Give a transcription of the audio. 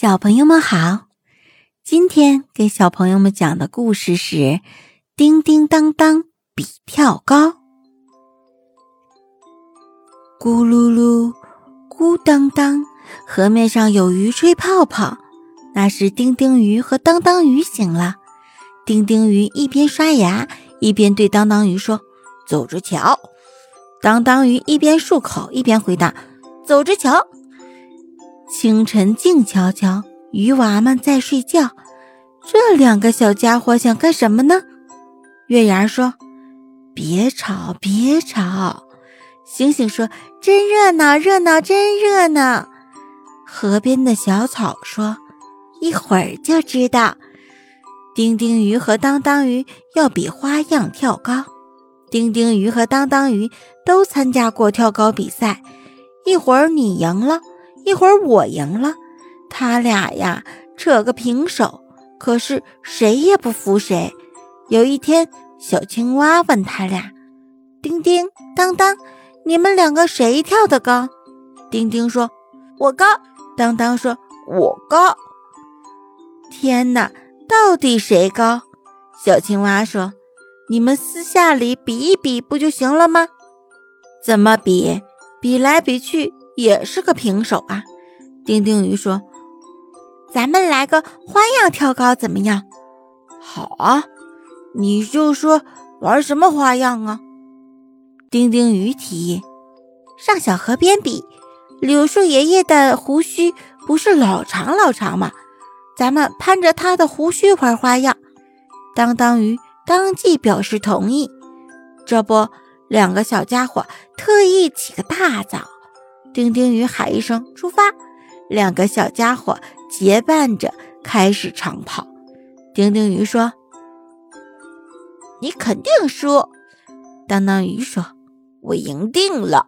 小朋友们好，今天给小朋友们讲的故事是《叮叮当当比跳高》。咕噜噜，咕当当，河面上有鱼吹泡泡，那是丁丁鱼和当当鱼醒了。丁丁鱼一边刷牙，一边对当当鱼说：“走着瞧。”当当鱼一边漱口，一边回答：“走着瞧。”清晨静悄悄，鱼娃们在睡觉。这两个小家伙想干什么呢？月牙说：“别吵，别吵。”星星说：“真热闹，热闹，真热闹。”河边的小草说：“一会儿就知道。”丁丁鱼和当当鱼要比花样跳高。丁丁鱼和当当鱼都参加过跳高比赛。一会儿你赢了。一会儿我赢了，他俩呀扯个平手，可是谁也不服谁。有一天，小青蛙问他俩：“叮叮、当当，你们两个谁跳得高？”丁丁说：“我高。”当当说：“我高。”天哪，到底谁高？小青蛙说：“你们私下里比一比不就行了吗？”怎么比？比来比去。也是个平手啊，丁丁鱼说：“咱们来个花样跳高怎么样？”“好啊，你就说玩什么花样啊？”丁丁鱼提议：“上小河边比，柳树爷爷的胡须不是老长老长吗？咱们攀着他的胡须玩花样。”当当鱼当即表示同意。这不，两个小家伙特意起个大早。丁丁鱼喊一声“出发”，两个小家伙结伴着开始长跑。丁丁鱼说：“你肯定输。”当当鱼说：“我赢定了。”